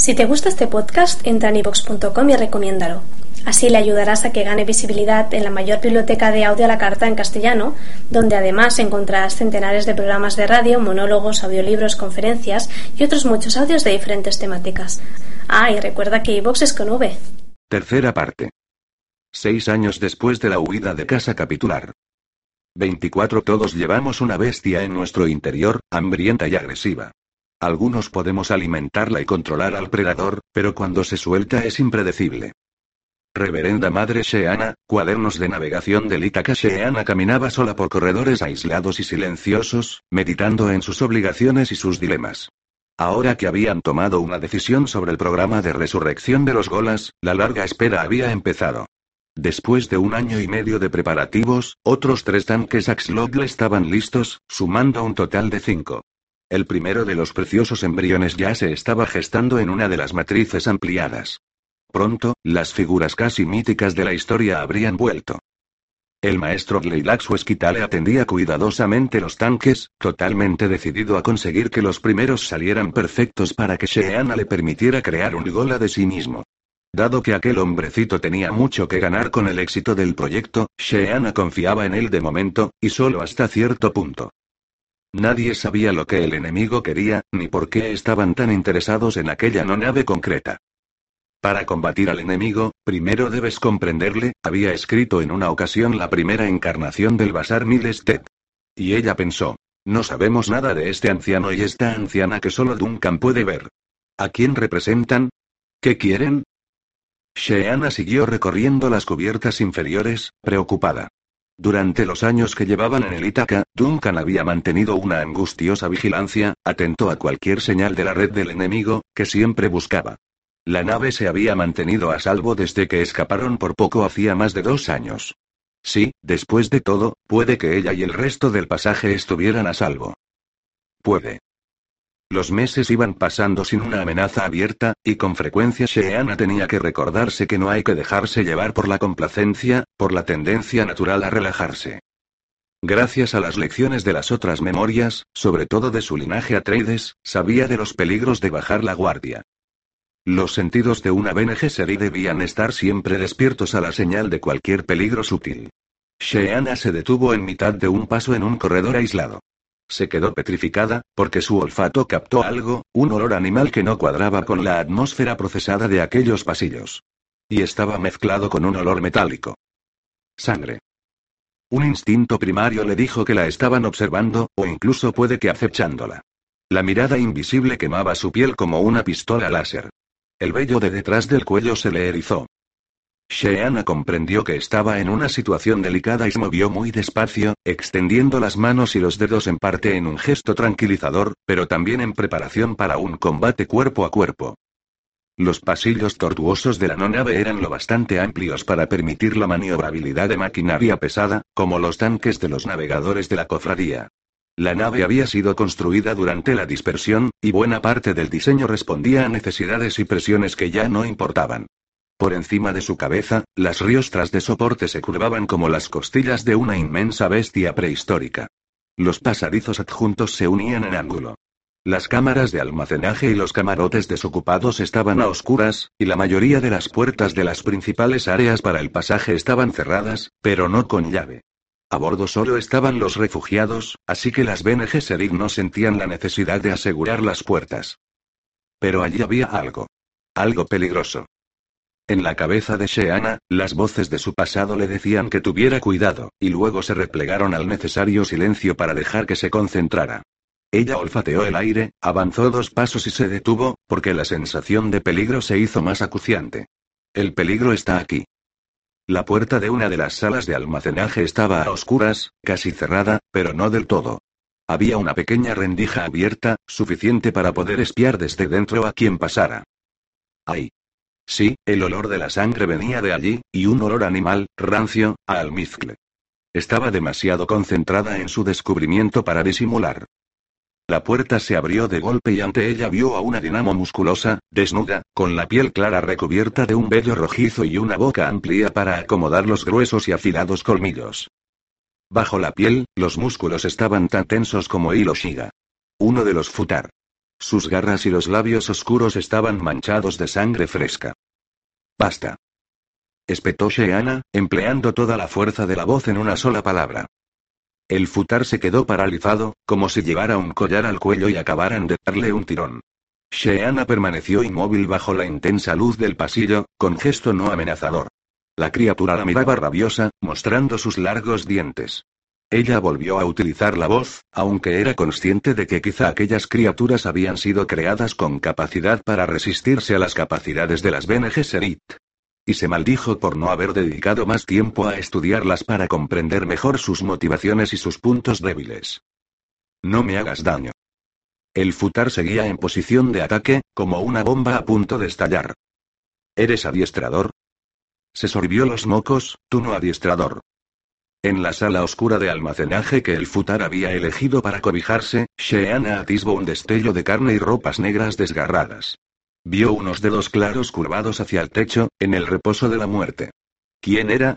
Si te gusta este podcast, entra en ivox.com y recomiéndalo. Así le ayudarás a que gane visibilidad en la mayor biblioteca de audio a la carta en castellano, donde además encontrarás centenares de programas de radio, monólogos, audiolibros, conferencias y otros muchos audios de diferentes temáticas. Ah, y recuerda que iVox es con V. Tercera parte. Seis años después de la huida de casa capitular. 24 Todos llevamos una bestia en nuestro interior, hambrienta y agresiva. Algunos podemos alimentarla y controlar al predador, pero cuando se suelta es impredecible. Reverenda Madre Sheana, cuadernos de navegación del Ítaca Sheana caminaba sola por corredores aislados y silenciosos, meditando en sus obligaciones y sus dilemas. Ahora que habían tomado una decisión sobre el programa de resurrección de los Golas, la larga espera había empezado. Después de un año y medio de preparativos, otros tres tanques Axlogl estaban listos, sumando un total de cinco. El primero de los preciosos embriones ya se estaba gestando en una de las matrices ampliadas. Pronto, las figuras casi míticas de la historia habrían vuelto. El maestro Gleilax Esquitale atendía cuidadosamente los tanques, totalmente decidido a conseguir que los primeros salieran perfectos para que Sheana le permitiera crear un gola de sí mismo. Dado que aquel hombrecito tenía mucho que ganar con el éxito del proyecto, Sheana confiaba en él de momento, y solo hasta cierto punto. Nadie sabía lo que el enemigo quería, ni por qué estaban tan interesados en aquella no nave concreta. Para combatir al enemigo, primero debes comprenderle, había escrito en una ocasión la primera encarnación del Basar Milestet. Y ella pensó, no sabemos nada de este anciano y esta anciana que solo Duncan puede ver. ¿A quién representan? ¿Qué quieren? Sheana siguió recorriendo las cubiertas inferiores, preocupada. Durante los años que llevaban en el Ítaca, Duncan había mantenido una angustiosa vigilancia, atento a cualquier señal de la red del enemigo, que siempre buscaba. La nave se había mantenido a salvo desde que escaparon por poco hacía más de dos años. Sí, después de todo, puede que ella y el resto del pasaje estuvieran a salvo. Puede. Los meses iban pasando sin una amenaza abierta, y con frecuencia Sheana tenía que recordarse que no hay que dejarse llevar por la complacencia, por la tendencia natural a relajarse. Gracias a las lecciones de las otras memorias, sobre todo de su linaje Atreides, sabía de los peligros de bajar la guardia. Los sentidos de una Bene Gesserit debían estar siempre despiertos a la señal de cualquier peligro sutil. Sheana se detuvo en mitad de un paso en un corredor aislado. Se quedó petrificada, porque su olfato captó algo, un olor animal que no cuadraba con la atmósfera procesada de aquellos pasillos. Y estaba mezclado con un olor metálico. Sangre. Un instinto primario le dijo que la estaban observando, o incluso puede que acechándola. La mirada invisible quemaba su piel como una pistola láser. El vello de detrás del cuello se le erizó. Sheana comprendió que estaba en una situación delicada y se movió muy despacio, extendiendo las manos y los dedos en parte en un gesto tranquilizador, pero también en preparación para un combate cuerpo a cuerpo. Los pasillos tortuosos de la no nave eran lo bastante amplios para permitir la maniobrabilidad de maquinaria pesada, como los tanques de los navegadores de la cofradía. La nave había sido construida durante la dispersión, y buena parte del diseño respondía a necesidades y presiones que ya no importaban. Por encima de su cabeza, las riostras de soporte se curvaban como las costillas de una inmensa bestia prehistórica. Los pasadizos adjuntos se unían en ángulo. Las cámaras de almacenaje y los camarotes desocupados estaban a oscuras, y la mayoría de las puertas de las principales áreas para el pasaje estaban cerradas, pero no con llave. A bordo solo estaban los refugiados, así que las Bene Gesserit no sentían la necesidad de asegurar las puertas. Pero allí había algo. Algo peligroso. En la cabeza de Sheana, las voces de su pasado le decían que tuviera cuidado, y luego se replegaron al necesario silencio para dejar que se concentrara. Ella olfateó el aire, avanzó dos pasos y se detuvo, porque la sensación de peligro se hizo más acuciante. El peligro está aquí. La puerta de una de las salas de almacenaje estaba a oscuras, casi cerrada, pero no del todo. Había una pequeña rendija abierta, suficiente para poder espiar desde dentro a quien pasara. ¡Ay! Sí, el olor de la sangre venía de allí, y un olor animal, rancio, a almizcle. Estaba demasiado concentrada en su descubrimiento para disimular. La puerta se abrió de golpe y ante ella vio a una dinamo musculosa, desnuda, con la piel clara recubierta de un vello rojizo y una boca amplia para acomodar los gruesos y afilados colmillos. Bajo la piel, los músculos estaban tan tensos como hilo shiga. Uno de los futar. Sus garras y los labios oscuros estaban manchados de sangre fresca. Basta. Espetó Sheana, empleando toda la fuerza de la voz en una sola palabra. El futar se quedó paralizado, como si llevara un collar al cuello y acabaran de darle un tirón. Sheana permaneció inmóvil bajo la intensa luz del pasillo, con gesto no amenazador. La criatura la miraba rabiosa, mostrando sus largos dientes. Ella volvió a utilizar la voz, aunque era consciente de que quizá aquellas criaturas habían sido creadas con capacidad para resistirse a las capacidades de las Bene Gesserit. Y se maldijo por no haber dedicado más tiempo a estudiarlas para comprender mejor sus motivaciones y sus puntos débiles. No me hagas daño. El futar seguía en posición de ataque, como una bomba a punto de estallar. ¿Eres adiestrador? Se sorbió los mocos, tú no adiestrador. En la sala oscura de almacenaje que el futar había elegido para cobijarse, Sheana atisbó un destello de carne y ropas negras desgarradas. Vio unos dedos claros curvados hacia el techo, en el reposo de la muerte. ¿Quién era?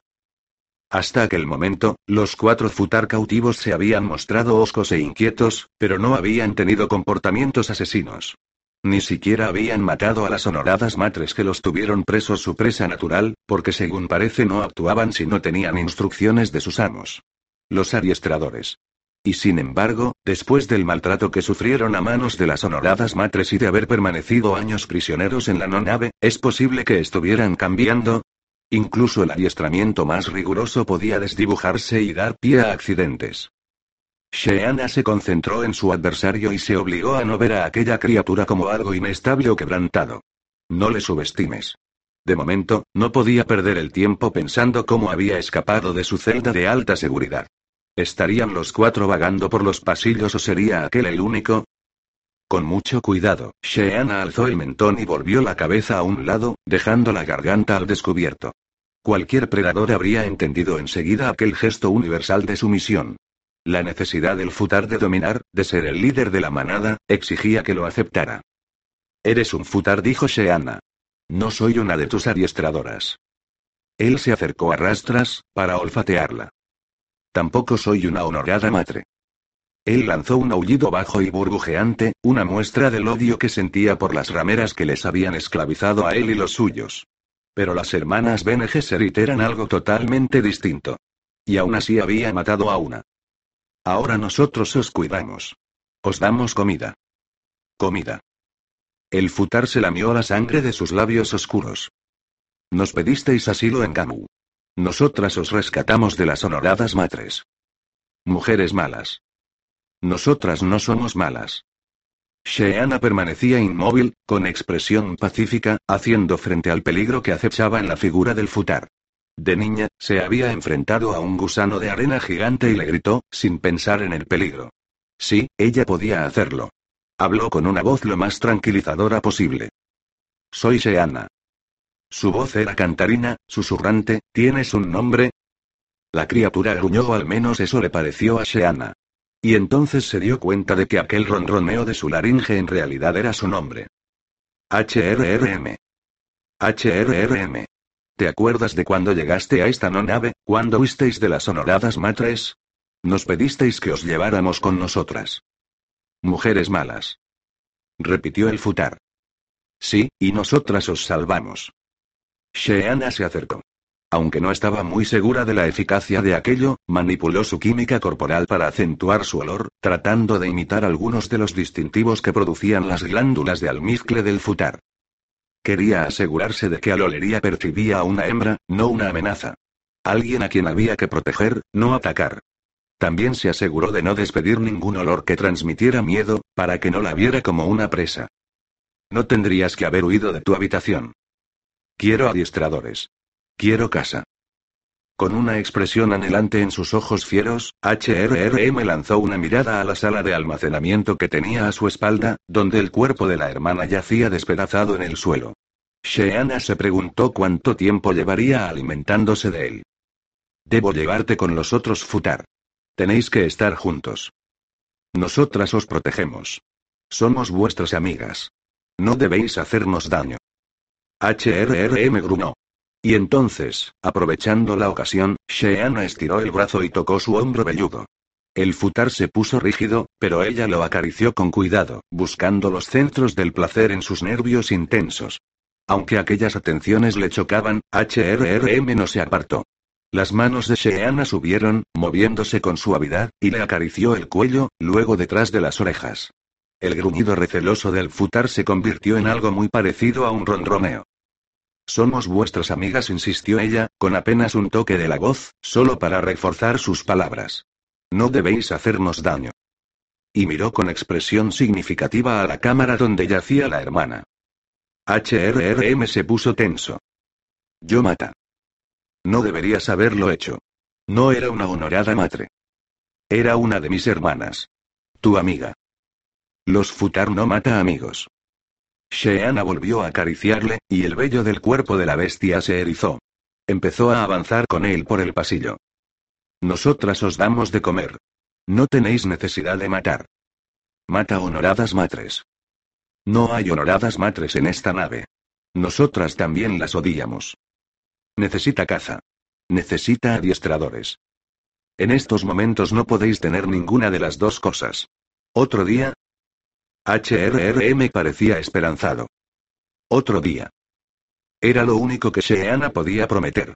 Hasta aquel momento, los cuatro futar cautivos se habían mostrado oscos e inquietos, pero no habían tenido comportamientos asesinos. Ni siquiera habían matado a las honoradas matres que los tuvieron presos su presa natural, porque según parece no actuaban si no tenían instrucciones de sus amos. Los adiestradores. Y sin embargo, después del maltrato que sufrieron a manos de las honoradas matres y de haber permanecido años prisioneros en la no nave, es posible que estuvieran cambiando. Incluso el adiestramiento más riguroso podía desdibujarse y dar pie a accidentes. Sheana se concentró en su adversario y se obligó a no ver a aquella criatura como algo inestable o quebrantado. No le subestimes. De momento, no podía perder el tiempo pensando cómo había escapado de su celda de alta seguridad. ¿Estarían los cuatro vagando por los pasillos o sería aquel el único? Con mucho cuidado, Sheana alzó el mentón y volvió la cabeza a un lado, dejando la garganta al descubierto. Cualquier predador habría entendido enseguida aquel gesto universal de sumisión. La necesidad del futar de dominar, de ser el líder de la manada, exigía que lo aceptara. Eres un futar, dijo Sheana. No soy una de tus adiestradoras. Él se acercó a rastras, para olfatearla. Tampoco soy una honorada madre. Él lanzó un aullido bajo y burbujeante, una muestra del odio que sentía por las rameras que les habían esclavizado a él y los suyos. Pero las hermanas Bene Gesserit eran algo totalmente distinto. Y aún así había matado a una. Ahora nosotros os cuidamos. Os damos comida. Comida. El futar se lamió la sangre de sus labios oscuros. Nos pedisteis asilo en Gamu. Nosotras os rescatamos de las honoradas matres. Mujeres malas. Nosotras no somos malas. Sheana permanecía inmóvil, con expresión pacífica, haciendo frente al peligro que acechaba en la figura del futar. De niña, se había enfrentado a un gusano de arena gigante y le gritó, sin pensar en el peligro. Sí, ella podía hacerlo. Habló con una voz lo más tranquilizadora posible. Soy Sheana. Su voz era cantarina, susurrante, ¿tienes un nombre? La criatura gruñó al menos eso le pareció a Sheana. Y entonces se dio cuenta de que aquel ronroneo de su laringe en realidad era su nombre. HRRM. HRRM. ¿Te acuerdas de cuando llegaste a esta no nave, cuando huisteis de las honoradas matres? Nos pedisteis que os lleváramos con nosotras. Mujeres malas. Repitió el futar. Sí, y nosotras os salvamos. Sheana se acercó. Aunque no estaba muy segura de la eficacia de aquello, manipuló su química corporal para acentuar su olor, tratando de imitar algunos de los distintivos que producían las glándulas de almizcle del futar. Quería asegurarse de que al olería percibía a una hembra, no una amenaza. Alguien a quien había que proteger, no atacar. También se aseguró de no despedir ningún olor que transmitiera miedo, para que no la viera como una presa. No tendrías que haber huido de tu habitación. Quiero adiestradores. Quiero casa. Con una expresión anhelante en sus ojos fieros, HRRM lanzó una mirada a la sala de almacenamiento que tenía a su espalda, donde el cuerpo de la hermana yacía despedazado en el suelo. Sheana se preguntó cuánto tiempo llevaría alimentándose de él. Debo llevarte con los otros Futar. Tenéis que estar juntos. Nosotras os protegemos. Somos vuestras amigas. No debéis hacernos daño. HRRM grunó. Y entonces, aprovechando la ocasión, Sheana estiró el brazo y tocó su hombro velludo. El futar se puso rígido, pero ella lo acarició con cuidado, buscando los centros del placer en sus nervios intensos. Aunque aquellas atenciones le chocaban, HRRM no se apartó. Las manos de Sheana subieron, moviéndose con suavidad, y le acarició el cuello, luego detrás de las orejas. El gruñido receloso del futar se convirtió en algo muy parecido a un ronroneo. Somos vuestras amigas, insistió ella, con apenas un toque de la voz, solo para reforzar sus palabras. No debéis hacernos daño. Y miró con expresión significativa a la cámara donde yacía la hermana. HRRM se puso tenso. Yo mata. No deberías haberlo hecho. No era una honorada madre. Era una de mis hermanas. Tu amiga. Los Futar no mata amigos. Sheana volvió a acariciarle, y el vello del cuerpo de la bestia se erizó. Empezó a avanzar con él por el pasillo. Nosotras os damos de comer. No tenéis necesidad de matar. Mata honoradas matres. No hay honoradas matres en esta nave. Nosotras también las odiamos. Necesita caza. Necesita adiestradores. En estos momentos no podéis tener ninguna de las dos cosas. Otro día. HRRM parecía esperanzado. Otro día. Era lo único que Sheana podía prometer.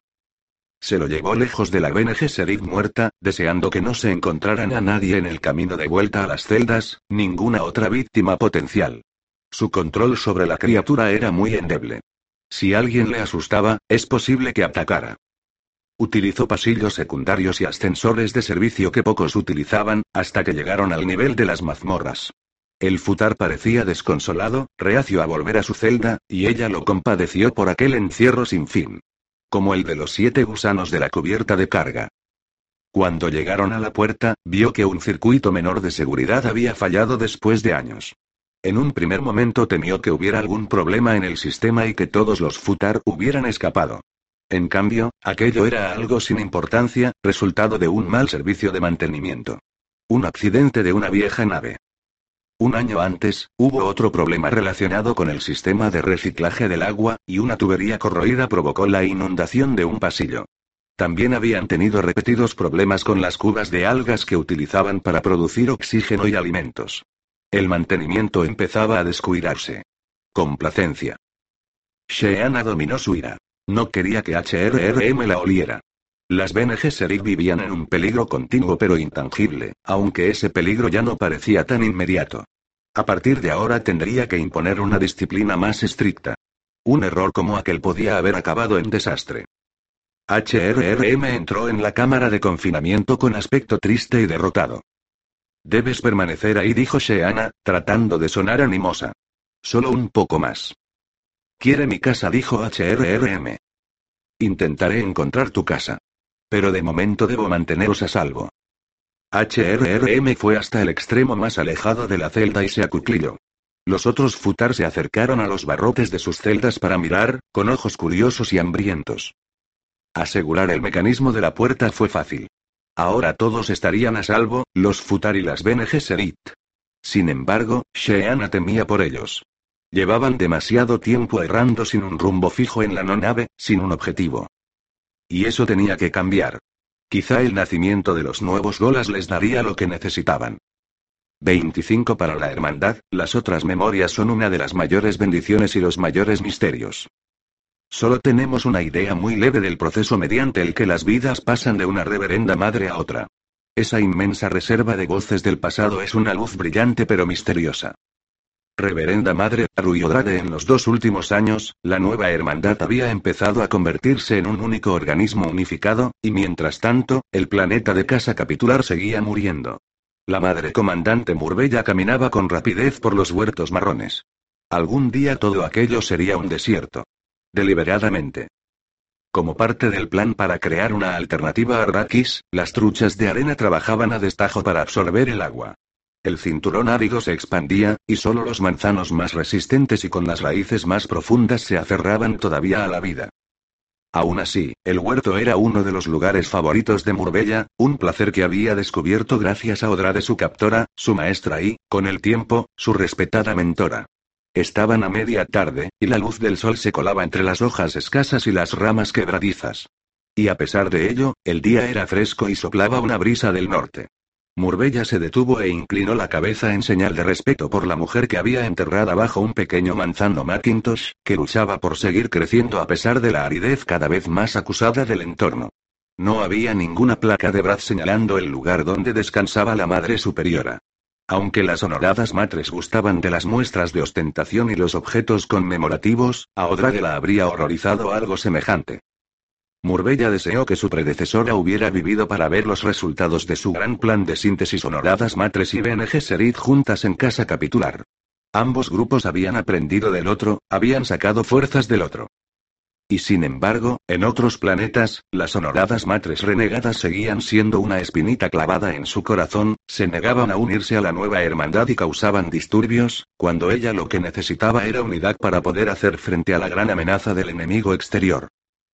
Se lo llevó lejos de la BNG Serig muerta, deseando que no se encontraran a nadie en el camino de vuelta a las celdas, ninguna otra víctima potencial. Su control sobre la criatura era muy endeble. Si alguien le asustaba, es posible que atacara. Utilizó pasillos secundarios y ascensores de servicio que pocos utilizaban, hasta que llegaron al nivel de las mazmorras. El futar parecía desconsolado, reacio a volver a su celda, y ella lo compadeció por aquel encierro sin fin. Como el de los siete gusanos de la cubierta de carga. Cuando llegaron a la puerta, vio que un circuito menor de seguridad había fallado después de años. En un primer momento temió que hubiera algún problema en el sistema y que todos los Futar hubieran escapado. En cambio, aquello era algo sin importancia, resultado de un mal servicio de mantenimiento. Un accidente de una vieja nave. Un año antes, hubo otro problema relacionado con el sistema de reciclaje del agua, y una tubería corroída provocó la inundación de un pasillo. También habían tenido repetidos problemas con las cubas de algas que utilizaban para producir oxígeno y alimentos. El mantenimiento empezaba a descuidarse. Complacencia. Sheana dominó su ira. No quería que HRRM la oliera. Las BNG Serik vivían en un peligro continuo pero intangible, aunque ese peligro ya no parecía tan inmediato. A partir de ahora tendría que imponer una disciplina más estricta. Un error como aquel podía haber acabado en desastre. HRRM entró en la cámara de confinamiento con aspecto triste y derrotado. Debes permanecer ahí, dijo Sheana, tratando de sonar animosa. Solo un poco más. Quiere mi casa, dijo HRRM. Intentaré encontrar tu casa. Pero de momento debo manteneros a salvo. HRRM fue hasta el extremo más alejado de la celda y se acuclilló. Los otros futar se acercaron a los barrotes de sus celdas para mirar, con ojos curiosos y hambrientos. Asegurar el mecanismo de la puerta fue fácil. Ahora todos estarían a salvo, los Futar y las Bene Gesserit. Sin embargo, Sheana temía por ellos. Llevaban demasiado tiempo errando sin un rumbo fijo en la no nave, sin un objetivo. Y eso tenía que cambiar. Quizá el nacimiento de los nuevos Golas les daría lo que necesitaban. 25 para la hermandad, las otras memorias son una de las mayores bendiciones y los mayores misterios. Solo tenemos una idea muy leve del proceso mediante el que las vidas pasan de una reverenda madre a otra. Esa inmensa reserva de voces del pasado es una luz brillante pero misteriosa. Reverenda Madre Arruyodrade en los dos últimos años, la nueva hermandad había empezado a convertirse en un único organismo unificado, y mientras tanto, el planeta de casa capitular seguía muriendo. La madre comandante Murbella caminaba con rapidez por los huertos marrones. Algún día todo aquello sería un desierto. Deliberadamente. Como parte del plan para crear una alternativa a Arrakis, las truchas de arena trabajaban a destajo para absorber el agua. El cinturón árido se expandía, y solo los manzanos más resistentes y con las raíces más profundas se aferraban todavía a la vida. Aún así, el huerto era uno de los lugares favoritos de Murbella, un placer que había descubierto gracias a Odra de su captora, su maestra y, con el tiempo, su respetada mentora. Estaban a media tarde, y la luz del sol se colaba entre las hojas escasas y las ramas quebradizas. Y a pesar de ello, el día era fresco y soplaba una brisa del norte. Murbella se detuvo e inclinó la cabeza en señal de respeto por la mujer que había enterrada bajo un pequeño manzano Macintosh, que luchaba por seguir creciendo a pesar de la aridez cada vez más acusada del entorno. No había ninguna placa de Brad señalando el lugar donde descansaba la Madre Superiora. Aunque las honoradas matres gustaban de las muestras de ostentación y los objetos conmemorativos, a Odrade la habría horrorizado algo semejante. Murbella deseó que su predecesora hubiera vivido para ver los resultados de su gran plan de síntesis honoradas matres y Bene Gesserit juntas en casa capitular. Ambos grupos habían aprendido del otro, habían sacado fuerzas del otro. Y sin embargo, en otros planetas, las honoradas matres renegadas seguían siendo una espinita clavada en su corazón, se negaban a unirse a la nueva hermandad y causaban disturbios, cuando ella lo que necesitaba era unidad para poder hacer frente a la gran amenaza del enemigo exterior.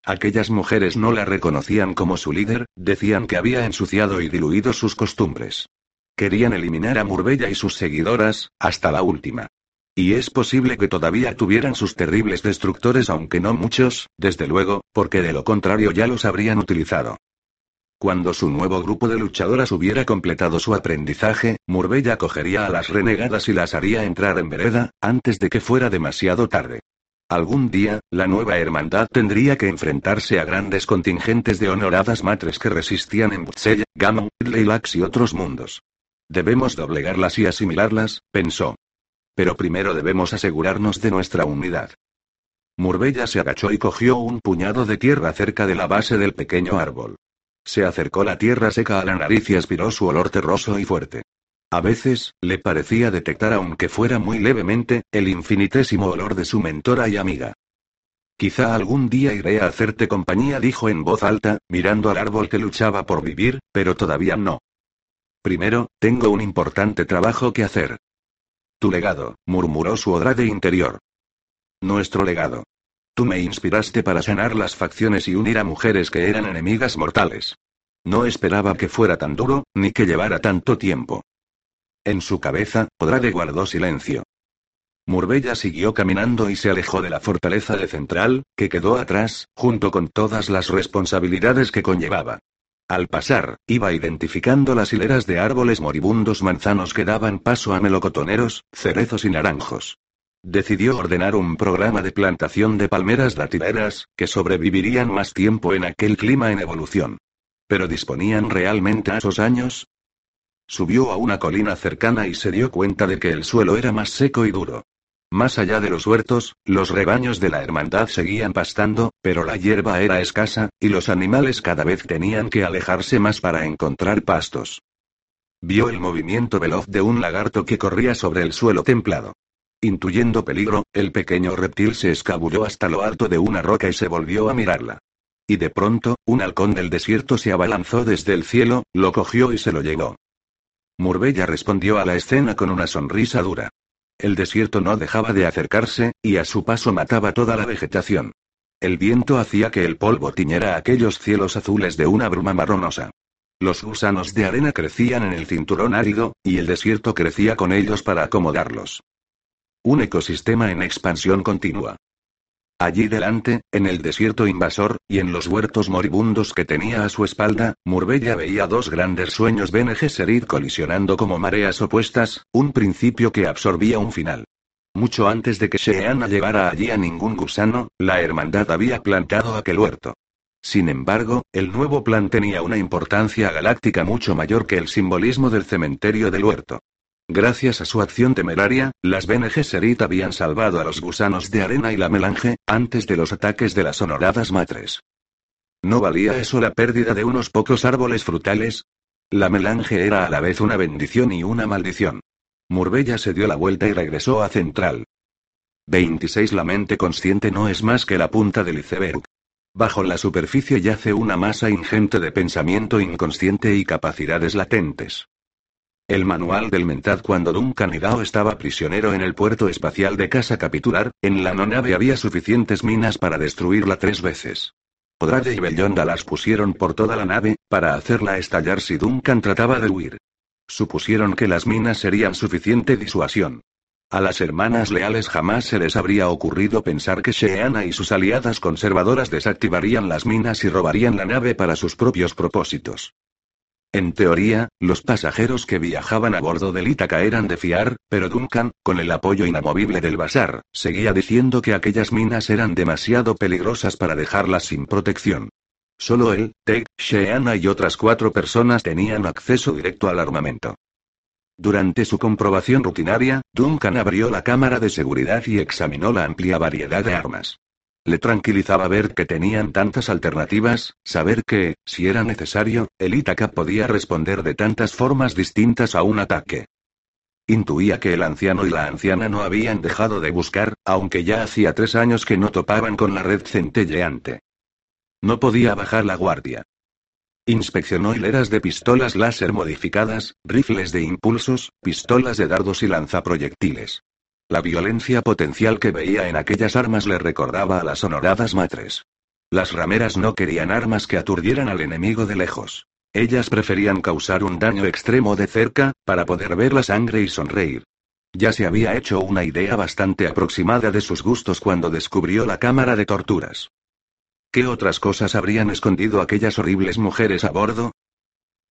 Aquellas mujeres no la reconocían como su líder, decían que había ensuciado y diluido sus costumbres. Querían eliminar a Murbella y sus seguidoras, hasta la última. Y es posible que todavía tuvieran sus terribles destructores, aunque no muchos, desde luego, porque de lo contrario ya los habrían utilizado. Cuando su nuevo grupo de luchadoras hubiera completado su aprendizaje, Murbella cogería a las renegadas y las haría entrar en vereda, antes de que fuera demasiado tarde. Algún día, la nueva hermandad tendría que enfrentarse a grandes contingentes de honoradas matres que resistían en Butzell, Gammon, Leilax y otros mundos. Debemos doblegarlas y asimilarlas, pensó. Pero primero debemos asegurarnos de nuestra unidad. Murbella se agachó y cogió un puñado de tierra cerca de la base del pequeño árbol. Se acercó la tierra seca a la nariz y aspiró su olor terroso y fuerte. A veces, le parecía detectar, aunque fuera muy levemente, el infinitésimo olor de su mentora y amiga. Quizá algún día iré a hacerte compañía, dijo en voz alta, mirando al árbol que luchaba por vivir, pero todavía no. Primero, tengo un importante trabajo que hacer. Tu legado, murmuró su odrade interior. Nuestro legado. Tú me inspiraste para sanar las facciones y unir a mujeres que eran enemigas mortales. No esperaba que fuera tan duro, ni que llevara tanto tiempo. En su cabeza, Odrade guardó silencio. Murbella siguió caminando y se alejó de la fortaleza de Central, que quedó atrás, junto con todas las responsabilidades que conllevaba. Al pasar, iba identificando las hileras de árboles moribundos manzanos que daban paso a melocotoneros, cerezos y naranjos. Decidió ordenar un programa de plantación de palmeras datileras, que sobrevivirían más tiempo en aquel clima en evolución. ¿Pero disponían realmente a esos años? Subió a una colina cercana y se dio cuenta de que el suelo era más seco y duro. Más allá de los huertos, los rebaños de la hermandad seguían pastando, pero la hierba era escasa, y los animales cada vez tenían que alejarse más para encontrar pastos. Vio el movimiento veloz de un lagarto que corría sobre el suelo templado. Intuyendo peligro, el pequeño reptil se escabulló hasta lo alto de una roca y se volvió a mirarla. Y de pronto, un halcón del desierto se abalanzó desde el cielo, lo cogió y se lo llevó. Murbella respondió a la escena con una sonrisa dura. El desierto no dejaba de acercarse, y a su paso mataba toda la vegetación. El viento hacía que el polvo tiñera aquellos cielos azules de una bruma marronosa. Los gusanos de arena crecían en el cinturón árido, y el desierto crecía con ellos para acomodarlos. Un ecosistema en expansión continua. Allí delante, en el desierto invasor, y en los huertos moribundos que tenía a su espalda, Murbella veía dos grandes sueños Bene Gesserit colisionando como mareas opuestas, un principio que absorbía un final. Mucho antes de que Sheana llevara allí a ningún gusano, la hermandad había plantado aquel huerto. Sin embargo, el nuevo plan tenía una importancia galáctica mucho mayor que el simbolismo del cementerio del huerto. Gracias a su acción temeraria, las Bene Gesserit habían salvado a los gusanos de arena y la melange, antes de los ataques de las honoradas matres. ¿No valía eso la pérdida de unos pocos árboles frutales? La melange era a la vez una bendición y una maldición. Murbella se dio la vuelta y regresó a Central. 26 La mente consciente no es más que la punta del iceberg. Bajo la superficie yace una masa ingente de pensamiento inconsciente y capacidades latentes. El manual del Mentad cuando Duncan Gao estaba prisionero en el puerto espacial de Casa Capitular, en la no nave había suficientes minas para destruirla tres veces. Odrade y Bellonda las pusieron por toda la nave, para hacerla estallar si Duncan trataba de huir. Supusieron que las minas serían suficiente disuasión. A las hermanas leales jamás se les habría ocurrido pensar que Sheana y sus aliadas conservadoras desactivarían las minas y robarían la nave para sus propios propósitos. En teoría, los pasajeros que viajaban a bordo del Ítaca eran de fiar, pero Duncan, con el apoyo inamovible del Basar, seguía diciendo que aquellas minas eran demasiado peligrosas para dejarlas sin protección. Solo él, Teg, Sheana y otras cuatro personas tenían acceso directo al armamento. Durante su comprobación rutinaria, Duncan abrió la cámara de seguridad y examinó la amplia variedad de armas. Le tranquilizaba ver que tenían tantas alternativas, saber que, si era necesario, el Ítaca podía responder de tantas formas distintas a un ataque. Intuía que el anciano y la anciana no habían dejado de buscar, aunque ya hacía tres años que no topaban con la red centelleante. No podía bajar la guardia. Inspeccionó hileras de pistolas láser modificadas, rifles de impulsos, pistolas de dardos y lanzaproyectiles. La violencia potencial que veía en aquellas armas le recordaba a las honoradas matres. Las rameras no querían armas que aturdieran al enemigo de lejos. Ellas preferían causar un daño extremo de cerca, para poder ver la sangre y sonreír. Ya se había hecho una idea bastante aproximada de sus gustos cuando descubrió la cámara de torturas. ¿Qué otras cosas habrían escondido aquellas horribles mujeres a bordo?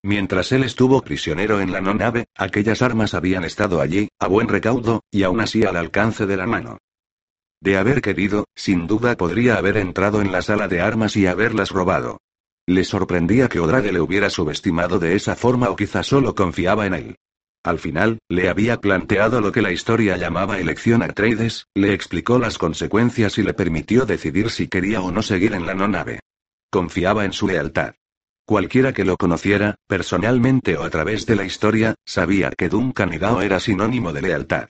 Mientras él estuvo prisionero en la no nave, aquellas armas habían estado allí, a buen recaudo, y aún así al alcance de la mano. De haber querido, sin duda podría haber entrado en la sala de armas y haberlas robado. Le sorprendía que Odrade le hubiera subestimado de esa forma o quizá solo confiaba en él. Al final, le había planteado lo que la historia llamaba elección Atreides, le explicó las consecuencias y le permitió decidir si quería o no seguir en la no nave. Confiaba en su lealtad. Cualquiera que lo conociera, personalmente o a través de la historia, sabía que Duncan Hidao era sinónimo de lealtad.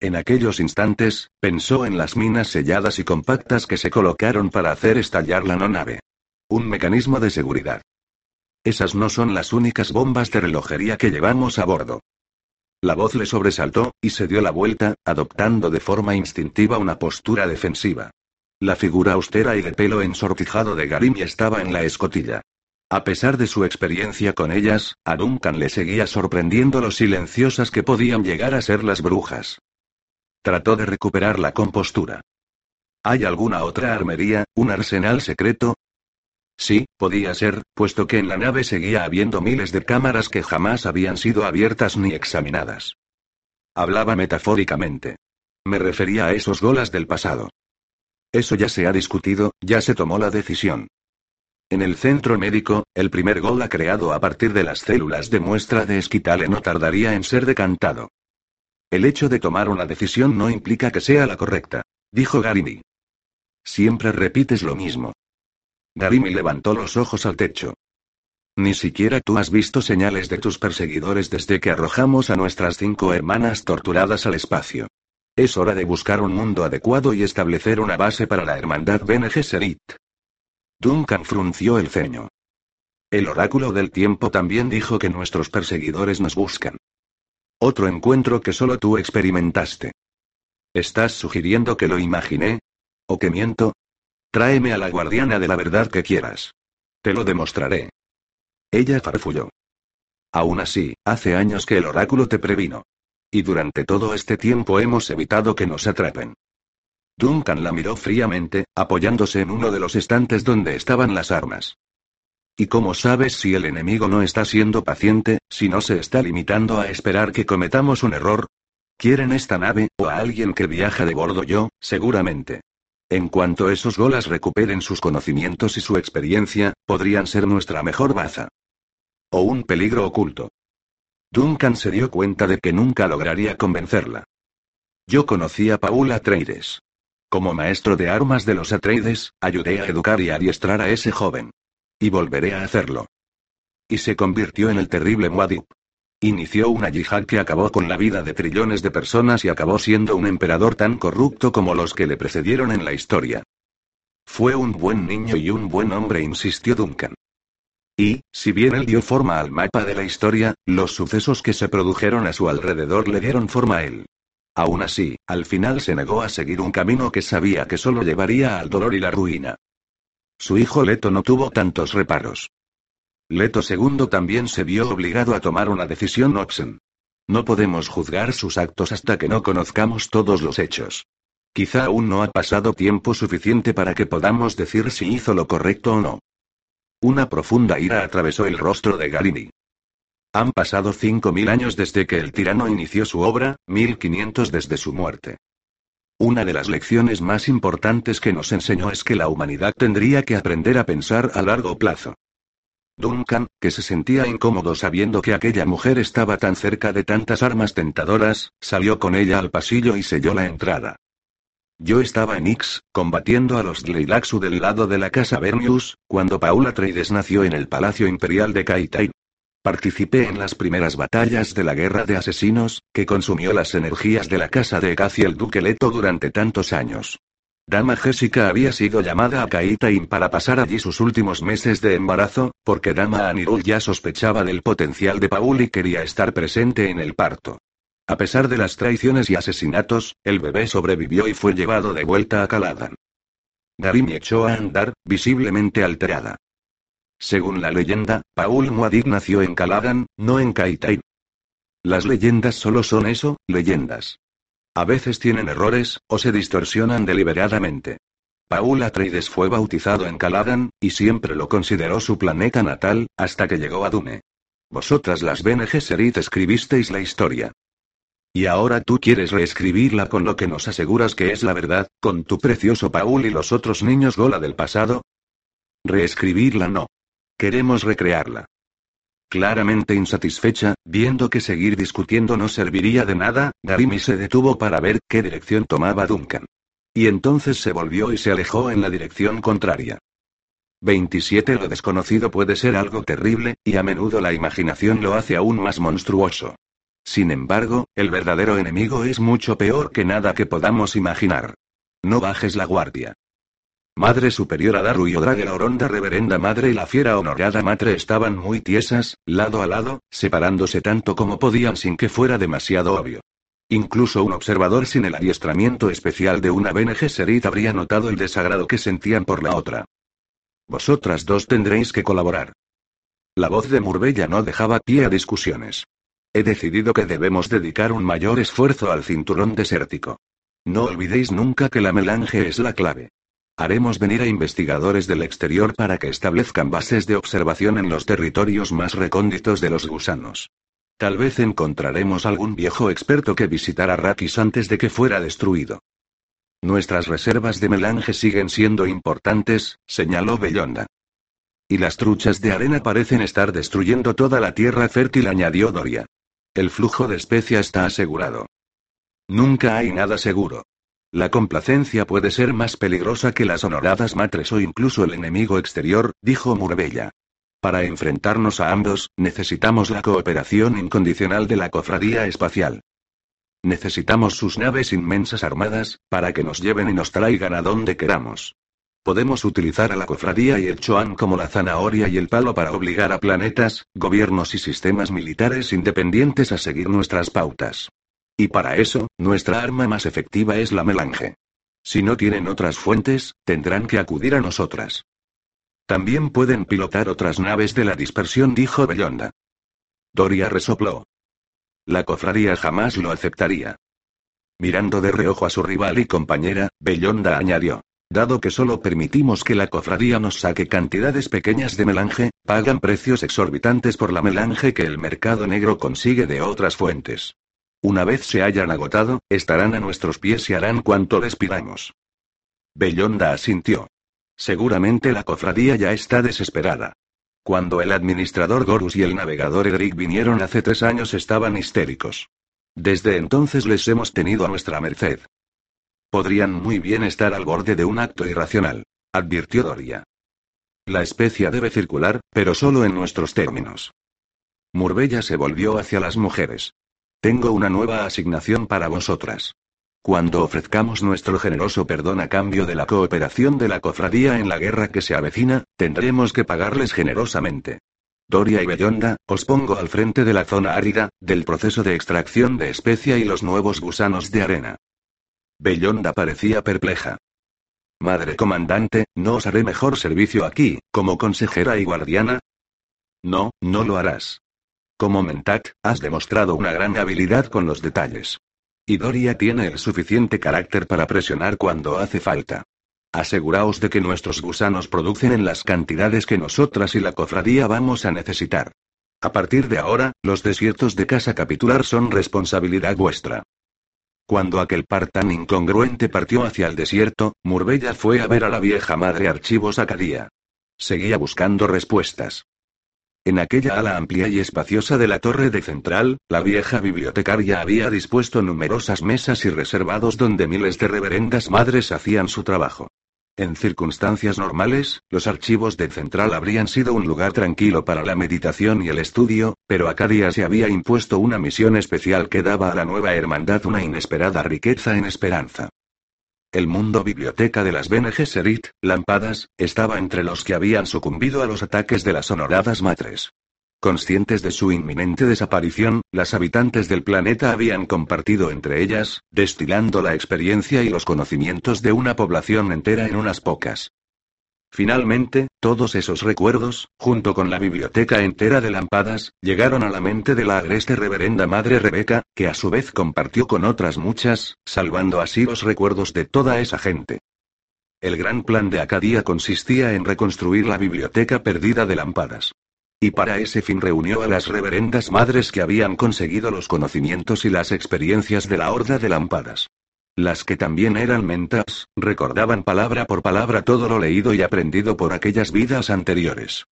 En aquellos instantes, pensó en las minas selladas y compactas que se colocaron para hacer estallar la no nave. Un mecanismo de seguridad. Esas no son las únicas bombas de relojería que llevamos a bordo. La voz le sobresaltó, y se dio la vuelta, adoptando de forma instintiva una postura defensiva. La figura austera y de pelo ensortijado de Garimi estaba en la escotilla. A pesar de su experiencia con ellas, a Duncan le seguía sorprendiendo lo silenciosas que podían llegar a ser las brujas. Trató de recuperar la compostura. ¿Hay alguna otra armería, un arsenal secreto? Sí, podía ser, puesto que en la nave seguía habiendo miles de cámaras que jamás habían sido abiertas ni examinadas. Hablaba metafóricamente. Me refería a esos golas del pasado. Eso ya se ha discutido, ya se tomó la decisión. En el centro médico, el primer Gola creado a partir de las células de muestra de esquitale no tardaría en ser decantado. El hecho de tomar una decisión no implica que sea la correcta, dijo Garimi. Siempre repites lo mismo. Garimi levantó los ojos al techo. Ni siquiera tú has visto señales de tus perseguidores desde que arrojamos a nuestras cinco hermanas torturadas al espacio. Es hora de buscar un mundo adecuado y establecer una base para la hermandad Bene Gesserit. Duncan frunció el ceño. El oráculo del tiempo también dijo que nuestros perseguidores nos buscan. Otro encuentro que solo tú experimentaste. ¿Estás sugiriendo que lo imaginé? ¿O que miento? Tráeme a la guardiana de la verdad que quieras. Te lo demostraré. Ella farfulló. Aún así, hace años que el oráculo te previno. Y durante todo este tiempo hemos evitado que nos atrapen. Duncan la miró fríamente, apoyándose en uno de los estantes donde estaban las armas. ¿Y cómo sabes si el enemigo no está siendo paciente, si no se está limitando a esperar que cometamos un error? ¿Quieren esta nave, o a alguien que viaja de bordo yo, seguramente? En cuanto esos golas recuperen sus conocimientos y su experiencia, podrían ser nuestra mejor baza. O un peligro oculto. Duncan se dio cuenta de que nunca lograría convencerla. Yo conocí a Paula Atreides. Como maestro de armas de los Atreides, ayudé a educar y adiestrar a ese joven. Y volveré a hacerlo. Y se convirtió en el terrible Muad'Dib. Inició una yihad que acabó con la vida de trillones de personas y acabó siendo un emperador tan corrupto como los que le precedieron en la historia. Fue un buen niño y un buen hombre, insistió Duncan. Y, si bien él dio forma al mapa de la historia, los sucesos que se produjeron a su alrededor le dieron forma a él. Aún así, al final se negó a seguir un camino que sabía que solo llevaría al dolor y la ruina. Su hijo Leto no tuvo tantos reparos. Leto II también se vio obligado a tomar una decisión Oxen. No podemos juzgar sus actos hasta que no conozcamos todos los hechos. Quizá aún no ha pasado tiempo suficiente para que podamos decir si hizo lo correcto o no. Una profunda ira atravesó el rostro de Galini. Han pasado cinco mil años desde que el tirano inició su obra, 1500 desde su muerte. Una de las lecciones más importantes que nos enseñó es que la humanidad tendría que aprender a pensar a largo plazo. Duncan, que se sentía incómodo sabiendo que aquella mujer estaba tan cerca de tantas armas tentadoras, salió con ella al pasillo y selló la entrada. Yo estaba en Ix, combatiendo a los Dleilaxu del lado de la casa Bernius, cuando Paul Atreides nació en el Palacio Imperial de Kaitai. Participé en las primeras batallas de la Guerra de Asesinos, que consumió las energías de la casa de Ekazi el Duque Leto durante tantos años. Dama Jessica había sido llamada a Kaitain para pasar allí sus últimos meses de embarazo, porque Dama Anirul ya sospechaba del potencial de Paul y quería estar presente en el parto. A pesar de las traiciones y asesinatos, el bebé sobrevivió y fue llevado de vuelta a Caladan. Garimi echó a andar, visiblemente alterada. Según la leyenda, Paul Muad'Dib nació en Caladan, no en Kaitain. Las leyendas solo son eso, leyendas. A veces tienen errores, o se distorsionan deliberadamente. Paul Atreides fue bautizado en Caladan, y siempre lo consideró su planeta natal, hasta que llegó a Dune. Vosotras las Bene Gesserit escribisteis la historia. Y ahora tú quieres reescribirla con lo que nos aseguras que es la verdad, con tu precioso Paul y los otros niños Gola del pasado. Reescribirla no. Queremos recrearla. Claramente insatisfecha, viendo que seguir discutiendo no serviría de nada, Garimi se detuvo para ver qué dirección tomaba Duncan. Y entonces se volvió y se alejó en la dirección contraria. 27 Lo desconocido puede ser algo terrible, y a menudo la imaginación lo hace aún más monstruoso. Sin embargo, el verdadero enemigo es mucho peor que nada que podamos imaginar. No bajes la guardia. Madre Superiora Daru y la Oronda Reverenda Madre y la Fiera Honorada Matre estaban muy tiesas, lado a lado, separándose tanto como podían sin que fuera demasiado obvio. Incluso un observador sin el adiestramiento especial de una BNG Serit habría notado el desagrado que sentían por la otra. Vosotras dos tendréis que colaborar. La voz de Murbella no dejaba pie a discusiones. He decidido que debemos dedicar un mayor esfuerzo al cinturón desértico. No olvidéis nunca que la melange es la clave. Haremos venir a investigadores del exterior para que establezcan bases de observación en los territorios más recónditos de los gusanos. Tal vez encontraremos algún viejo experto que visitara Rakis antes de que fuera destruido. Nuestras reservas de melange siguen siendo importantes, señaló Bellonda. Y las truchas de arena parecen estar destruyendo toda la tierra fértil, añadió Doria. El flujo de especia está asegurado. Nunca hay nada seguro. La complacencia puede ser más peligrosa que las honoradas matres o incluso el enemigo exterior, dijo Murbella. Para enfrentarnos a ambos, necesitamos la cooperación incondicional de la cofradía espacial. Necesitamos sus naves inmensas armadas, para que nos lleven y nos traigan a donde queramos. Podemos utilizar a la cofradía y el Choan como la zanahoria y el palo para obligar a planetas, gobiernos y sistemas militares independientes a seguir nuestras pautas. Y para eso, nuestra arma más efectiva es la melange. Si no tienen otras fuentes, tendrán que acudir a nosotras. También pueden pilotar otras naves de la dispersión, dijo Bellonda. Doria resopló. La cofradía jamás lo aceptaría. Mirando de reojo a su rival y compañera, Bellonda añadió. Dado que solo permitimos que la cofradía nos saque cantidades pequeñas de melange, pagan precios exorbitantes por la melange que el mercado negro consigue de otras fuentes. Una vez se hayan agotado, estarán a nuestros pies y harán cuanto les pidamos. Bellonda asintió. Seguramente la cofradía ya está desesperada. Cuando el administrador Gorus y el navegador Edric vinieron hace tres años estaban histéricos. Desde entonces les hemos tenido a nuestra merced. Podrían muy bien estar al borde de un acto irracional, advirtió Doria. La especia debe circular, pero solo en nuestros términos. Murbella se volvió hacia las mujeres. Tengo una nueva asignación para vosotras. Cuando ofrezcamos nuestro generoso perdón a cambio de la cooperación de la cofradía en la guerra que se avecina, tendremos que pagarles generosamente. Doria y Bellonda, os pongo al frente de la zona árida, del proceso de extracción de especia y los nuevos gusanos de arena. Bellonda parecía perpleja. Madre comandante, ¿no os haré mejor servicio aquí, como consejera y guardiana? No, no lo harás. Como Mentat, has demostrado una gran habilidad con los detalles. Y Doria tiene el suficiente carácter para presionar cuando hace falta. Aseguraos de que nuestros gusanos producen en las cantidades que nosotras y la cofradía vamos a necesitar. A partir de ahora, los desiertos de casa capitular son responsabilidad vuestra. Cuando aquel par tan incongruente partió hacia el desierto, Murbella fue a ver a la vieja madre Archivos Acadía. Seguía buscando respuestas. En aquella ala amplia y espaciosa de la torre de central, la vieja bibliotecaria había dispuesto numerosas mesas y reservados donde miles de reverendas madres hacían su trabajo. En circunstancias normales, los archivos de Central habrían sido un lugar tranquilo para la meditación y el estudio, pero Acadia se había impuesto una misión especial que daba a la nueva hermandad una inesperada riqueza en esperanza. El mundo biblioteca de las Bene Gesserit, Lampadas, estaba entre los que habían sucumbido a los ataques de las honoradas matres. Conscientes de su inminente desaparición, las habitantes del planeta habían compartido entre ellas, destilando la experiencia y los conocimientos de una población entera en unas pocas. Finalmente, todos esos recuerdos, junto con la biblioteca entera de lampadas, llegaron a la mente de la agreste reverenda madre Rebeca, que a su vez compartió con otras muchas, salvando así los recuerdos de toda esa gente. El gran plan de Acadia consistía en reconstruir la biblioteca perdida de lampadas. Y para ese fin reunió a las reverendas madres que habían conseguido los conocimientos y las experiencias de la horda de lampadas. Las que también eran mentas, recordaban palabra por palabra todo lo leído y aprendido por aquellas vidas anteriores.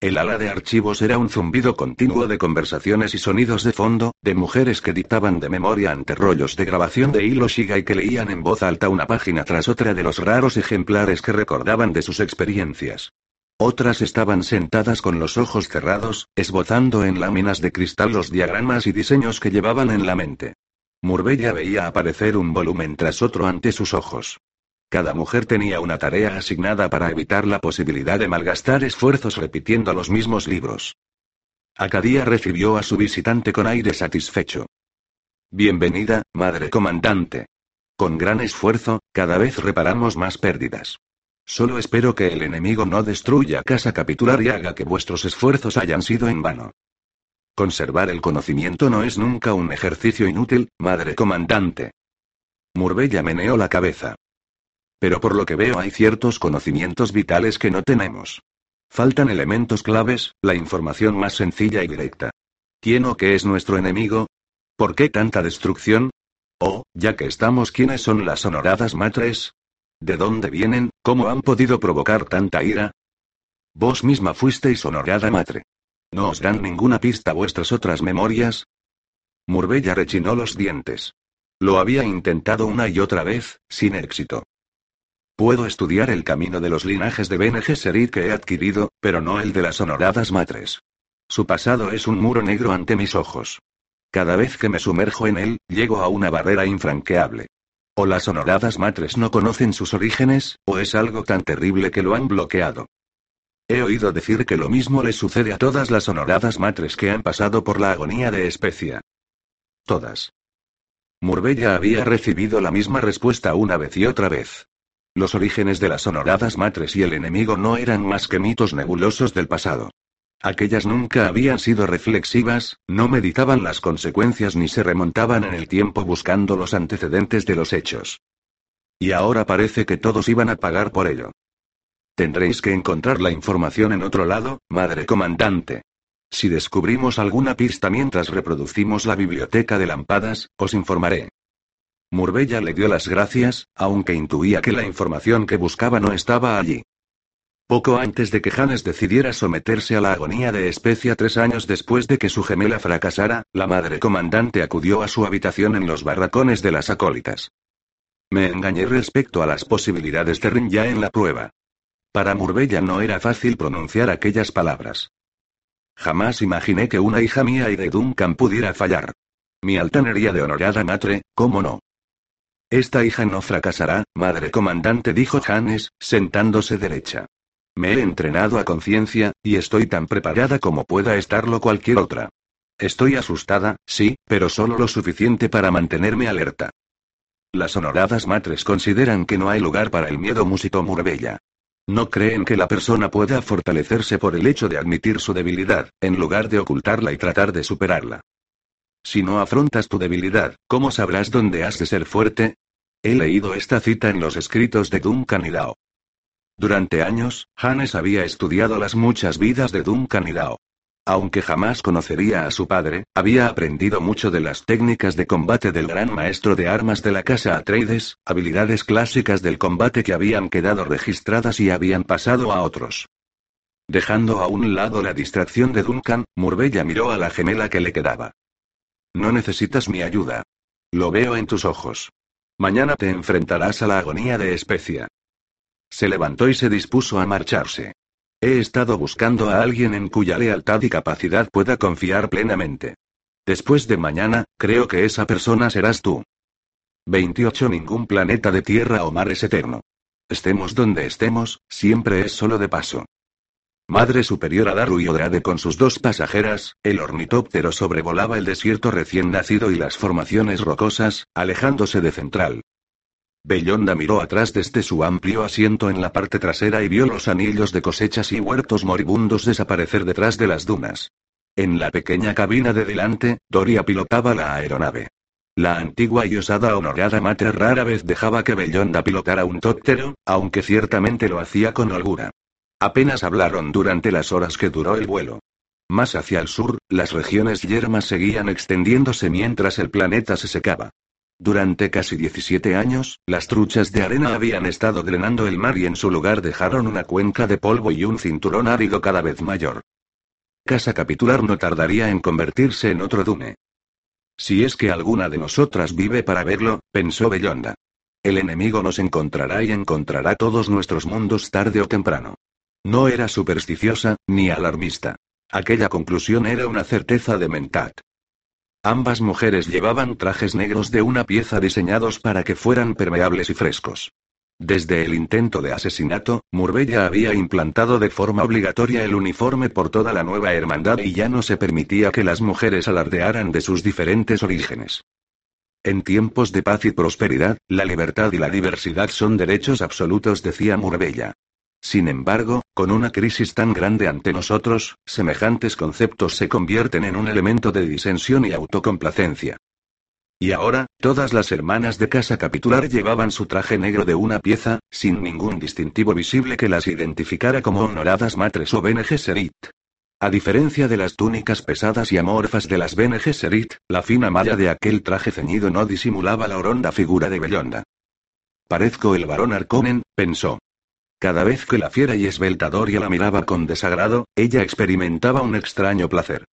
El ala de archivos era un zumbido continuo de conversaciones y sonidos de fondo, de mujeres que dictaban de memoria ante rollos de grabación de hilo Shiga y que leían en voz alta una página tras otra de los raros ejemplares que recordaban de sus experiencias. Otras estaban sentadas con los ojos cerrados, esbozando en láminas de cristal los diagramas y diseños que llevaban en la mente. Murbella veía aparecer un volumen tras otro ante sus ojos. Cada mujer tenía una tarea asignada para evitar la posibilidad de malgastar esfuerzos repitiendo los mismos libros. Acadía recibió a su visitante con aire satisfecho. Bienvenida, madre comandante. Con gran esfuerzo, cada vez reparamos más pérdidas. Solo espero que el enemigo no destruya casa capitular y haga que vuestros esfuerzos hayan sido en vano. Conservar el conocimiento no es nunca un ejercicio inútil, madre comandante. Murbella meneó la cabeza. Pero por lo que veo hay ciertos conocimientos vitales que no tenemos. Faltan elementos claves, la información más sencilla y directa. ¿Quién o qué es nuestro enemigo? ¿Por qué tanta destrucción? Oh, ya que estamos, ¿quiénes son las honoradas matres? ¿De dónde vienen? ¿Cómo han podido provocar tanta ira? Vos misma fuisteis honorada madre. ¿No os dan ninguna pista vuestras otras memorias? Murbella rechinó los dientes. Lo había intentado una y otra vez, sin éxito. Puedo estudiar el camino de los linajes de Bene Gesserit que he adquirido, pero no el de las honoradas matres. Su pasado es un muro negro ante mis ojos. Cada vez que me sumerjo en él, llego a una barrera infranqueable. O las honoradas matres no conocen sus orígenes, o es algo tan terrible que lo han bloqueado. He oído decir que lo mismo le sucede a todas las honoradas matres que han pasado por la agonía de especia. Todas. Murbella había recibido la misma respuesta una vez y otra vez. Los orígenes de las honoradas matres y el enemigo no eran más que mitos nebulosos del pasado. Aquellas nunca habían sido reflexivas, no meditaban las consecuencias ni se remontaban en el tiempo buscando los antecedentes de los hechos. Y ahora parece que todos iban a pagar por ello. Tendréis que encontrar la información en otro lado, madre comandante. Si descubrimos alguna pista mientras reproducimos la biblioteca de lampadas, os informaré. Murbella le dio las gracias, aunque intuía que la información que buscaba no estaba allí. Poco antes de que Hannes decidiera someterse a la agonía de especia tres años después de que su gemela fracasara, la madre comandante acudió a su habitación en los barracones de las acólitas. Me engañé respecto a las posibilidades de Rinya en la prueba. Para Murbella no era fácil pronunciar aquellas palabras. Jamás imaginé que una hija mía y de Duncan pudiera fallar. Mi altanería de honorada matre, ¿cómo no? Esta hija no fracasará, madre comandante, dijo Hannes, sentándose derecha. Me he entrenado a conciencia, y estoy tan preparada como pueda estarlo cualquier otra. Estoy asustada, sí, pero solo lo suficiente para mantenerme alerta. Las honoradas matres consideran que no hay lugar para el miedo musito Murbella. No creen que la persona pueda fortalecerse por el hecho de admitir su debilidad, en lugar de ocultarla y tratar de superarla. Si no afrontas tu debilidad, ¿cómo sabrás dónde has de ser fuerte? He leído esta cita en los escritos de Duncan y Lao. Durante años, Hannes había estudiado las muchas vidas de Duncan y Lao. Aunque jamás conocería a su padre, había aprendido mucho de las técnicas de combate del gran maestro de armas de la casa Atreides, habilidades clásicas del combate que habían quedado registradas y habían pasado a otros. Dejando a un lado la distracción de Duncan, Murbella miró a la gemela que le quedaba. No necesitas mi ayuda. Lo veo en tus ojos. Mañana te enfrentarás a la agonía de especia. Se levantó y se dispuso a marcharse. He estado buscando a alguien en cuya lealtad y capacidad pueda confiar plenamente. Después de mañana, creo que esa persona serás tú. 28. Ningún planeta de tierra o mar es eterno. Estemos donde estemos, siempre es solo de paso. Madre superiora Daru y Odrade con sus dos pasajeras, el ornitóptero sobrevolaba el desierto recién nacido y las formaciones rocosas, alejándose de Central. Bellonda miró atrás desde su amplio asiento en la parte trasera y vio los anillos de cosechas y huertos moribundos desaparecer detrás de las dunas. En la pequeña cabina de delante, Doria pilotaba la aeronave. La antigua y osada honorada Matre rara vez dejaba que Bellonda pilotara un tóptero, aunque ciertamente lo hacía con holgura. Apenas hablaron durante las horas que duró el vuelo. Más hacia el sur, las regiones yermas seguían extendiéndose mientras el planeta se secaba. Durante casi 17 años, las truchas de arena habían estado drenando el mar y en su lugar dejaron una cuenca de polvo y un cinturón árido cada vez mayor. Casa capitular no tardaría en convertirse en otro Dune. Si es que alguna de nosotras vive para verlo, pensó Bellonda. El enemigo nos encontrará y encontrará todos nuestros mundos tarde o temprano. No era supersticiosa, ni alarmista. Aquella conclusión era una certeza de Mentat. Ambas mujeres llevaban trajes negros de una pieza diseñados para que fueran permeables y frescos. Desde el intento de asesinato, Murbella había implantado de forma obligatoria el uniforme por toda la nueva hermandad y ya no se permitía que las mujeres alardearan de sus diferentes orígenes. En tiempos de paz y prosperidad, la libertad y la diversidad son derechos absolutos, decía Murbella. Sin embargo, con una crisis tan grande ante nosotros, semejantes conceptos se convierten en un elemento de disensión y autocomplacencia. Y ahora, todas las hermanas de casa capitular llevaban su traje negro de una pieza, sin ningún distintivo visible que las identificara como honoradas matres o Bene Gesserit. A diferencia de las túnicas pesadas y amorfas de las Bene Gesserit, la fina malla de aquel traje ceñido no disimulaba la horonda figura de Bellonda. Parezco el varón Arconen, pensó. Cada vez que la fiera y esbelta Doria la miraba con desagrado, ella experimentaba un extraño placer.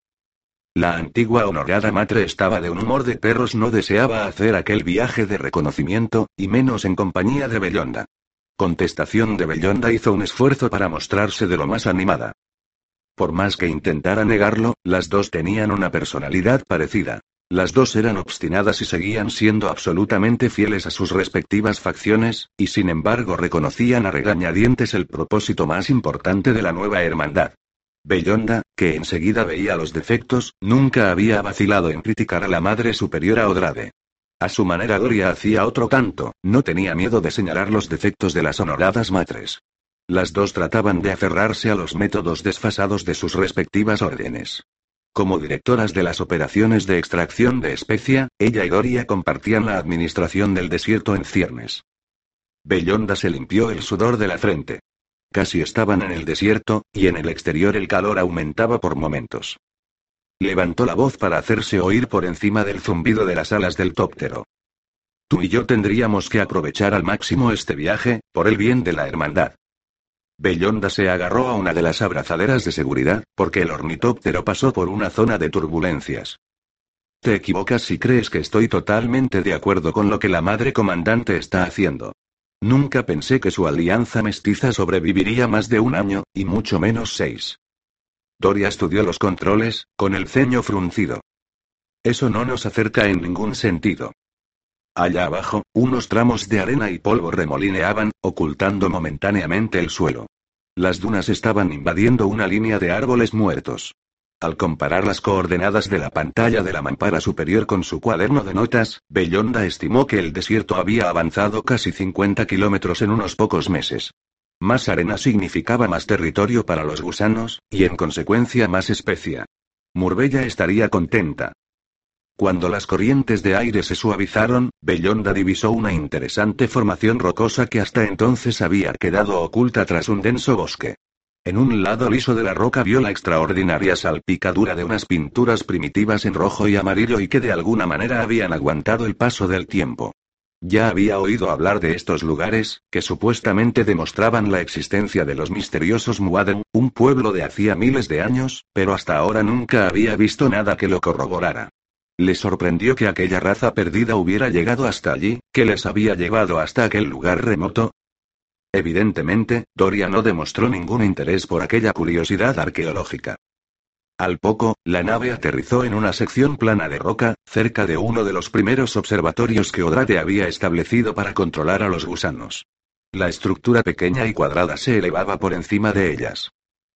La antigua honorada matre estaba de un humor de perros, no deseaba hacer aquel viaje de reconocimiento, y menos en compañía de Bellonda. Contestación de Bellonda hizo un esfuerzo para mostrarse de lo más animada. Por más que intentara negarlo, las dos tenían una personalidad parecida. Las dos eran obstinadas y seguían siendo absolutamente fieles a sus respectivas facciones, y sin embargo reconocían a regañadientes el propósito más importante de la nueva hermandad. Bellonda, que enseguida veía los defectos, nunca había vacilado en criticar a la madre superiora Odrade. A su manera Doria hacía otro tanto, no tenía miedo de señalar los defectos de las honoradas matres. Las dos trataban de aferrarse a los métodos desfasados de sus respectivas órdenes. Como directoras de las operaciones de extracción de especia, ella y Doria compartían la administración del desierto en ciernes. Bellonda se limpió el sudor de la frente. Casi estaban en el desierto, y en el exterior el calor aumentaba por momentos. Levantó la voz para hacerse oír por encima del zumbido de las alas del tóptero. Tú y yo tendríamos que aprovechar al máximo este viaje, por el bien de la hermandad. Bellonda se agarró a una de las abrazaderas de seguridad, porque el ornitóptero pasó por una zona de turbulencias. Te equivocas si crees que estoy totalmente de acuerdo con lo que la madre comandante está haciendo. Nunca pensé que su alianza mestiza sobreviviría más de un año, y mucho menos seis. Doria estudió los controles, con el ceño fruncido. Eso no nos acerca en ningún sentido. Allá abajo, unos tramos de arena y polvo remolineaban, ocultando momentáneamente el suelo. Las dunas estaban invadiendo una línea de árboles muertos. Al comparar las coordenadas de la pantalla de la mampara superior con su cuaderno de notas, Bellonda estimó que el desierto había avanzado casi 50 kilómetros en unos pocos meses. Más arena significaba más territorio para los gusanos, y en consecuencia más especia. Murbella estaría contenta. Cuando las corrientes de aire se suavizaron, Bellonda divisó una interesante formación rocosa que hasta entonces había quedado oculta tras un denso bosque. En un lado liso de la roca vio la extraordinaria salpicadura de unas pinturas primitivas en rojo y amarillo y que de alguna manera habían aguantado el paso del tiempo. Ya había oído hablar de estos lugares, que supuestamente demostraban la existencia de los misteriosos Muaden, un pueblo de hacía miles de años, pero hasta ahora nunca había visto nada que lo corroborara. Le sorprendió que aquella raza perdida hubiera llegado hasta allí, que les había llevado hasta aquel lugar remoto, Evidentemente, Doria no demostró ningún interés por aquella curiosidad arqueológica. Al poco, la nave aterrizó en una sección plana de roca, cerca de uno de los primeros observatorios que Odrate había establecido para controlar a los gusanos. La estructura pequeña y cuadrada se elevaba por encima de ellas.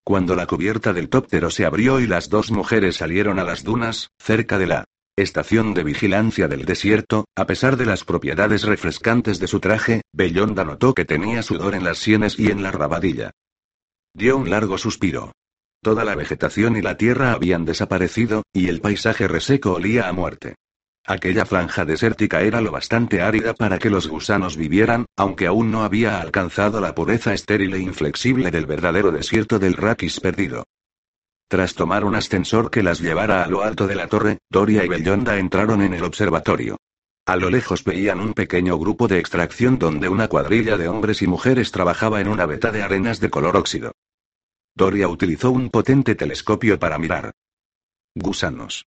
Cuando la cubierta del tóptero se abrió y las dos mujeres salieron a las dunas, cerca de la Estación de vigilancia del desierto, a pesar de las propiedades refrescantes de su traje, Bellonda notó que tenía sudor en las sienes y en la rabadilla. Dio un largo suspiro. Toda la vegetación y la tierra habían desaparecido, y el paisaje reseco olía a muerte. Aquella franja desértica era lo bastante árida para que los gusanos vivieran, aunque aún no había alcanzado la pureza estéril e inflexible del verdadero desierto del Raquis perdido. Tras tomar un ascensor que las llevara a lo alto de la torre, Doria y Bellonda entraron en el observatorio. A lo lejos veían un pequeño grupo de extracción donde una cuadrilla de hombres y mujeres trabajaba en una veta de arenas de color óxido. Doria utilizó un potente telescopio para mirar. Gusanos.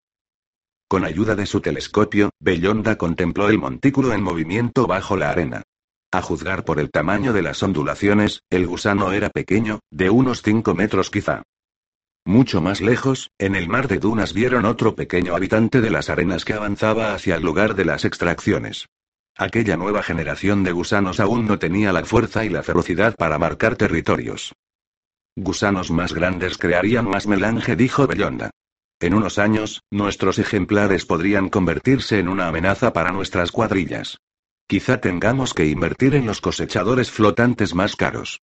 Con ayuda de su telescopio, Bellonda contempló el montículo en movimiento bajo la arena. A juzgar por el tamaño de las ondulaciones, el gusano era pequeño, de unos 5 metros quizá. Mucho más lejos, en el mar de dunas vieron otro pequeño habitante de las arenas que avanzaba hacia el lugar de las extracciones. Aquella nueva generación de gusanos aún no tenía la fuerza y la ferocidad para marcar territorios. Gusanos más grandes crearían más melange, dijo Bellonda. En unos años, nuestros ejemplares podrían convertirse en una amenaza para nuestras cuadrillas. Quizá tengamos que invertir en los cosechadores flotantes más caros.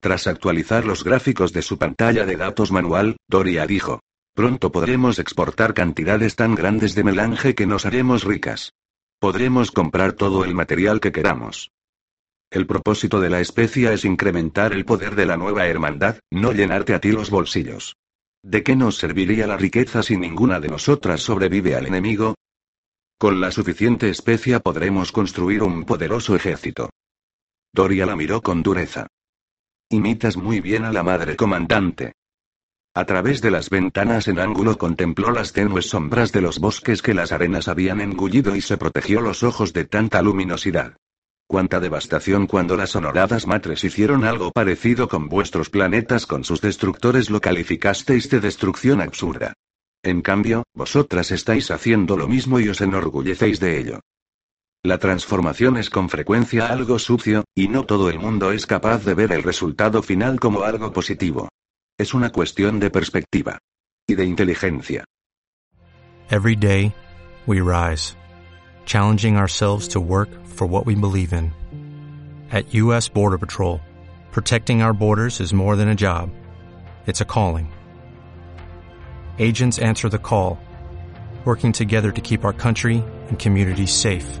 Tras actualizar los gráficos de su pantalla de datos manual, Doria dijo. Pronto podremos exportar cantidades tan grandes de melange que nos haremos ricas. Podremos comprar todo el material que queramos. El propósito de la especie es incrementar el poder de la nueva hermandad, no llenarte a ti los bolsillos. ¿De qué nos serviría la riqueza si ninguna de nosotras sobrevive al enemigo? Con la suficiente especia podremos construir un poderoso ejército. Doria la miró con dureza. Imitas muy bien a la madre comandante. A través de las ventanas en ángulo contempló las tenues sombras de los bosques que las arenas habían engullido y se protegió los ojos de tanta luminosidad. Cuánta devastación cuando las honoradas matres hicieron algo parecido con vuestros planetas con sus destructores lo calificasteis de destrucción absurda. En cambio, vosotras estáis haciendo lo mismo y os enorgullecéis de ello. La transformación es con frecuencia algo sucio, y no todo el mundo es capaz de ver el resultado final como algo positivo. Es una cuestión de perspectiva. Y de inteligencia. Every day, we rise, challenging ourselves to work for what we believe in. At U.S. Border Patrol, protecting our borders is more than a job. It's a calling. Agents answer the call, working together to keep our country and communities safe.